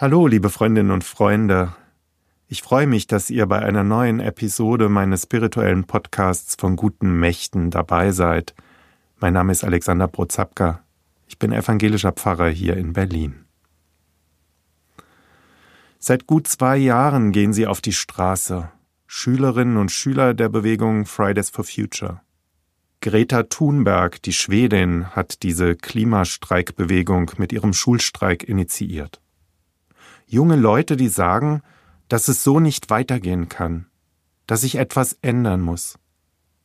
Hallo, liebe Freundinnen und Freunde. Ich freue mich, dass ihr bei einer neuen Episode meines spirituellen Podcasts von guten Mächten dabei seid. Mein Name ist Alexander Brozapka. Ich bin evangelischer Pfarrer hier in Berlin. Seit gut zwei Jahren gehen sie auf die Straße, Schülerinnen und Schüler der Bewegung Fridays for Future. Greta Thunberg, die Schwedin, hat diese Klimastreikbewegung mit ihrem Schulstreik initiiert. Junge Leute, die sagen, dass es so nicht weitergehen kann, dass sich etwas ändern muss,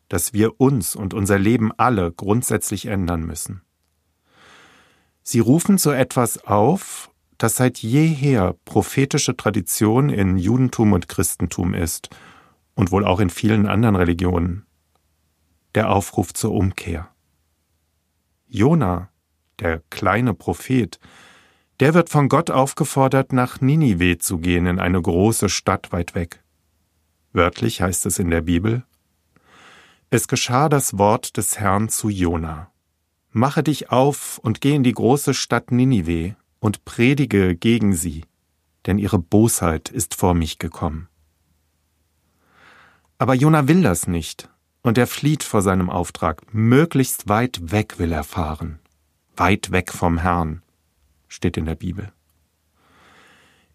dass wir uns und unser Leben alle grundsätzlich ändern müssen. Sie rufen zu etwas auf, das seit jeher prophetische Tradition in Judentum und Christentum ist und wohl auch in vielen anderen Religionen. Der Aufruf zur Umkehr. Jona, der kleine Prophet, der wird von Gott aufgefordert, nach Ninive zu gehen, in eine große Stadt weit weg. Wörtlich heißt es in der Bibel, es geschah das Wort des Herrn zu Jona. Mache dich auf und geh in die große Stadt Ninive und predige gegen sie, denn ihre Bosheit ist vor mich gekommen. Aber Jona will das nicht, und er flieht vor seinem Auftrag. Möglichst weit weg will er fahren. Weit weg vom Herrn, steht in der Bibel.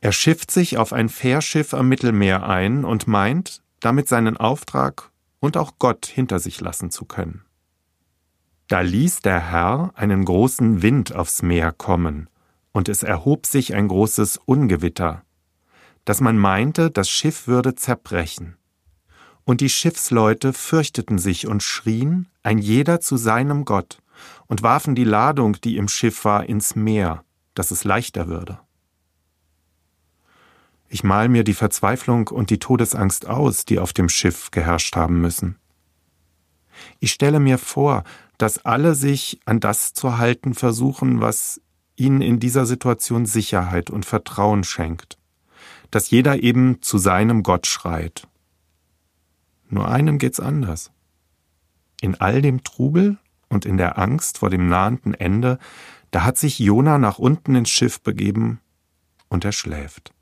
Er schifft sich auf ein Fährschiff am Mittelmeer ein und meint, damit seinen Auftrag und auch Gott hinter sich lassen zu können. Da ließ der Herr einen großen Wind aufs Meer kommen, und es erhob sich ein großes Ungewitter, dass man meinte, das Schiff würde zerbrechen. Und die Schiffsleute fürchteten sich und schrien, ein jeder zu seinem Gott, und warfen die Ladung, die im Schiff war, ins Meer, dass es leichter würde. Ich mal mir die Verzweiflung und die Todesangst aus, die auf dem Schiff geherrscht haben müssen. Ich stelle mir vor, dass alle sich an das zu halten versuchen, was ihnen in dieser Situation Sicherheit und Vertrauen schenkt, dass jeder eben zu seinem Gott schreit nur einem geht's anders. In all dem Trubel und in der Angst vor dem nahenden Ende, da hat sich Jona nach unten ins Schiff begeben und er schläft.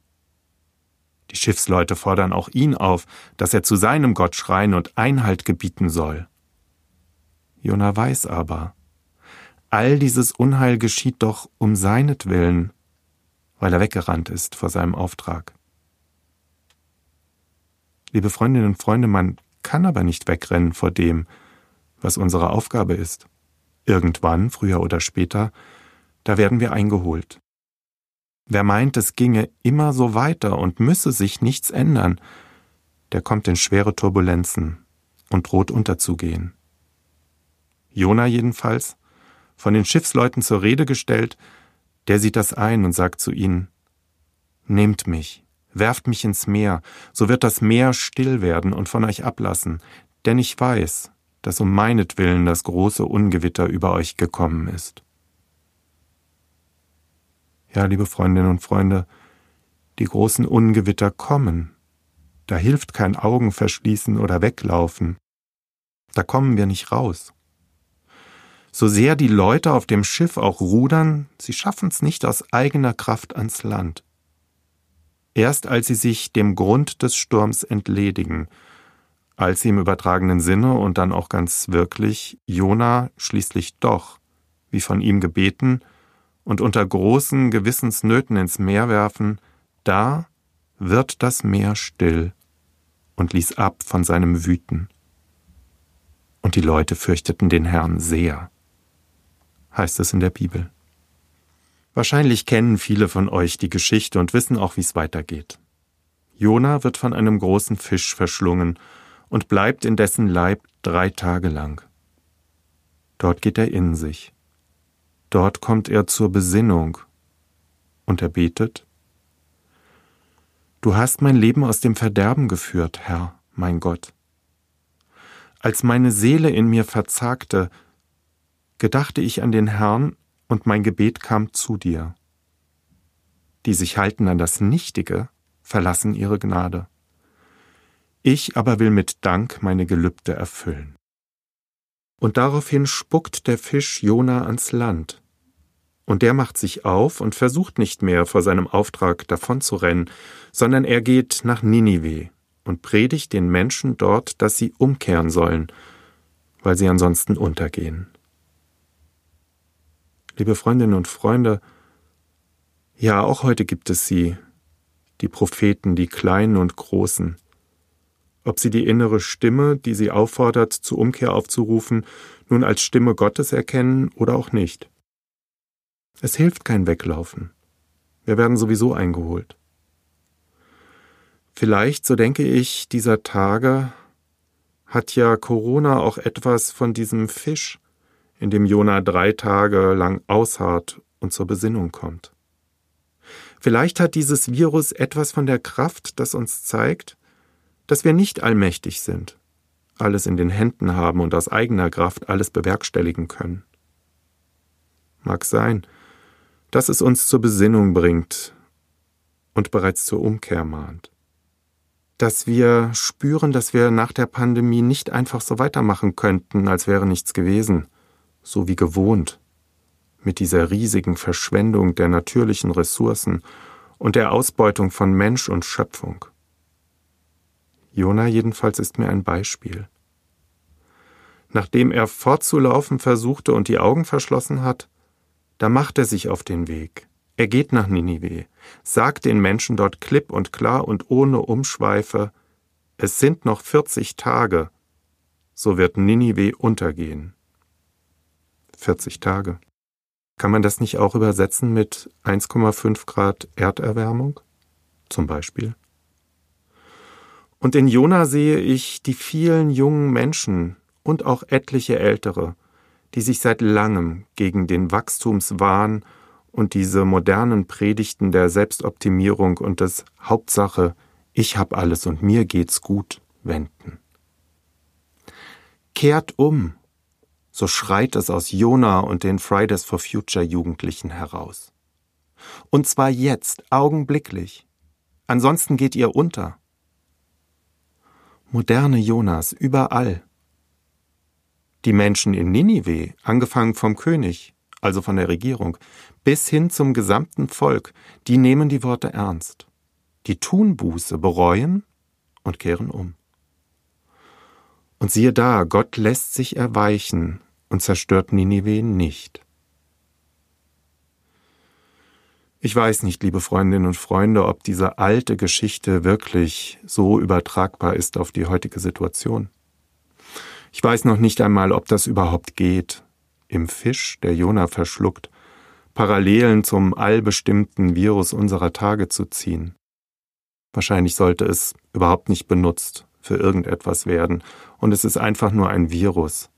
Die Schiffsleute fordern auch ihn auf, dass er zu seinem Gott schreien und Einhalt gebieten soll. Jona weiß aber, all dieses Unheil geschieht doch um seinetwillen, weil er weggerannt ist vor seinem Auftrag. Liebe Freundinnen und Freunde, man kann aber nicht wegrennen vor dem, was unsere Aufgabe ist. Irgendwann, früher oder später, da werden wir eingeholt. Wer meint, es ginge immer so weiter und müsse sich nichts ändern, der kommt in schwere Turbulenzen und droht unterzugehen. Jona jedenfalls, von den Schiffsleuten zur Rede gestellt, der sieht das ein und sagt zu ihnen, Nehmt mich, werft mich ins Meer, so wird das Meer still werden und von euch ablassen, denn ich weiß, dass um meinetwillen das große Ungewitter über euch gekommen ist. Ja, liebe Freundinnen und Freunde, die großen Ungewitter kommen. Da hilft kein Augenverschließen oder Weglaufen. Da kommen wir nicht raus. So sehr die Leute auf dem Schiff auch rudern, sie schaffen's nicht aus eigener Kraft ans Land erst als sie sich dem Grund des Sturms entledigen, als sie im übertragenen Sinne und dann auch ganz wirklich Jona schließlich doch, wie von ihm gebeten, und unter großen Gewissensnöten ins Meer werfen, da wird das Meer still und ließ ab von seinem Wüten. Und die Leute fürchteten den Herrn sehr, heißt es in der Bibel. Wahrscheinlich kennen viele von euch die Geschichte und wissen auch, wie es weitergeht. Jona wird von einem großen Fisch verschlungen und bleibt in dessen Leib drei Tage lang. Dort geht er in sich. Dort kommt er zur Besinnung und er betet, Du hast mein Leben aus dem Verderben geführt, Herr, mein Gott. Als meine Seele in mir verzagte, gedachte ich an den Herrn und mein Gebet kam zu dir. Die sich halten an das Nichtige, verlassen ihre Gnade. Ich aber will mit Dank meine Gelübde erfüllen. Und daraufhin spuckt der Fisch Jona ans Land. Und der macht sich auf und versucht nicht mehr vor seinem Auftrag davonzurennen, sondern er geht nach Ninive und predigt den Menschen dort, dass sie umkehren sollen, weil sie ansonsten untergehen. Liebe Freundinnen und Freunde, ja, auch heute gibt es sie, die Propheten, die Kleinen und Großen. Ob sie die innere Stimme, die sie auffordert, zur Umkehr aufzurufen, nun als Stimme Gottes erkennen oder auch nicht. Es hilft kein Weglaufen. Wir werden sowieso eingeholt. Vielleicht, so denke ich, dieser Tage hat ja Corona auch etwas von diesem Fisch, in dem Jona drei Tage lang ausharrt und zur Besinnung kommt. Vielleicht hat dieses Virus etwas von der Kraft, das uns zeigt, dass wir nicht allmächtig sind, alles in den Händen haben und aus eigener Kraft alles bewerkstelligen können. Mag sein, dass es uns zur Besinnung bringt und bereits zur Umkehr mahnt. Dass wir spüren, dass wir nach der Pandemie nicht einfach so weitermachen könnten, als wäre nichts gewesen, so wie gewohnt, mit dieser riesigen Verschwendung der natürlichen Ressourcen und der Ausbeutung von Mensch und Schöpfung. Jona jedenfalls ist mir ein Beispiel. Nachdem er fortzulaufen versuchte und die Augen verschlossen hat, da macht er sich auf den Weg. Er geht nach Ninive, sagt den Menschen dort klipp und klar und ohne Umschweife, es sind noch 40 Tage, so wird Ninive untergehen. 40 Tage. Kann man das nicht auch übersetzen mit 1,5 Grad Erderwärmung? Zum Beispiel. Und in Jona sehe ich die vielen jungen Menschen und auch etliche ältere, die sich seit langem gegen den Wachstumswahn und diese modernen Predigten der Selbstoptimierung und des Hauptsache, ich hab alles und mir geht's gut wenden. Kehrt um, so schreit es aus Jona und den Fridays for Future Jugendlichen heraus. Und zwar jetzt, augenblicklich. Ansonsten geht ihr unter. Moderne Jonas überall, die Menschen in Ninive, angefangen vom König, also von der Regierung, bis hin zum gesamten Volk, die nehmen die Worte ernst. Die tun Buße, bereuen und kehren um. Und siehe da, Gott lässt sich erweichen und zerstört Ninive nicht. Ich weiß nicht, liebe Freundinnen und Freunde, ob diese alte Geschichte wirklich so übertragbar ist auf die heutige Situation. Ich weiß noch nicht einmal, ob das überhaupt geht. Im Fisch, der Jona verschluckt, Parallelen zum allbestimmten Virus unserer Tage zu ziehen. Wahrscheinlich sollte es überhaupt nicht benutzt für irgendetwas werden, und es ist einfach nur ein Virus,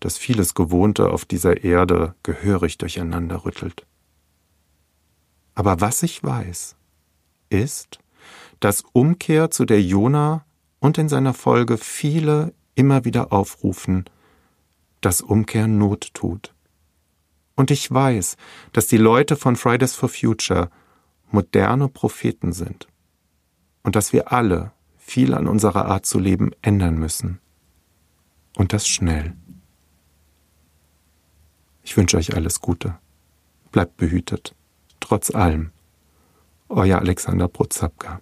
das vieles Gewohnte auf dieser Erde gehörig durcheinander rüttelt. Aber was ich weiß, ist, dass Umkehr zu der Jona und in seiner Folge viele immer wieder aufrufen, dass Umkehren Not tut. Und ich weiß, dass die Leute von Fridays for Future moderne Propheten sind und dass wir alle viel an unserer Art zu leben ändern müssen. Und das schnell. Ich wünsche euch alles Gute. Bleibt behütet. Trotz allem. Euer Alexander Prozapka.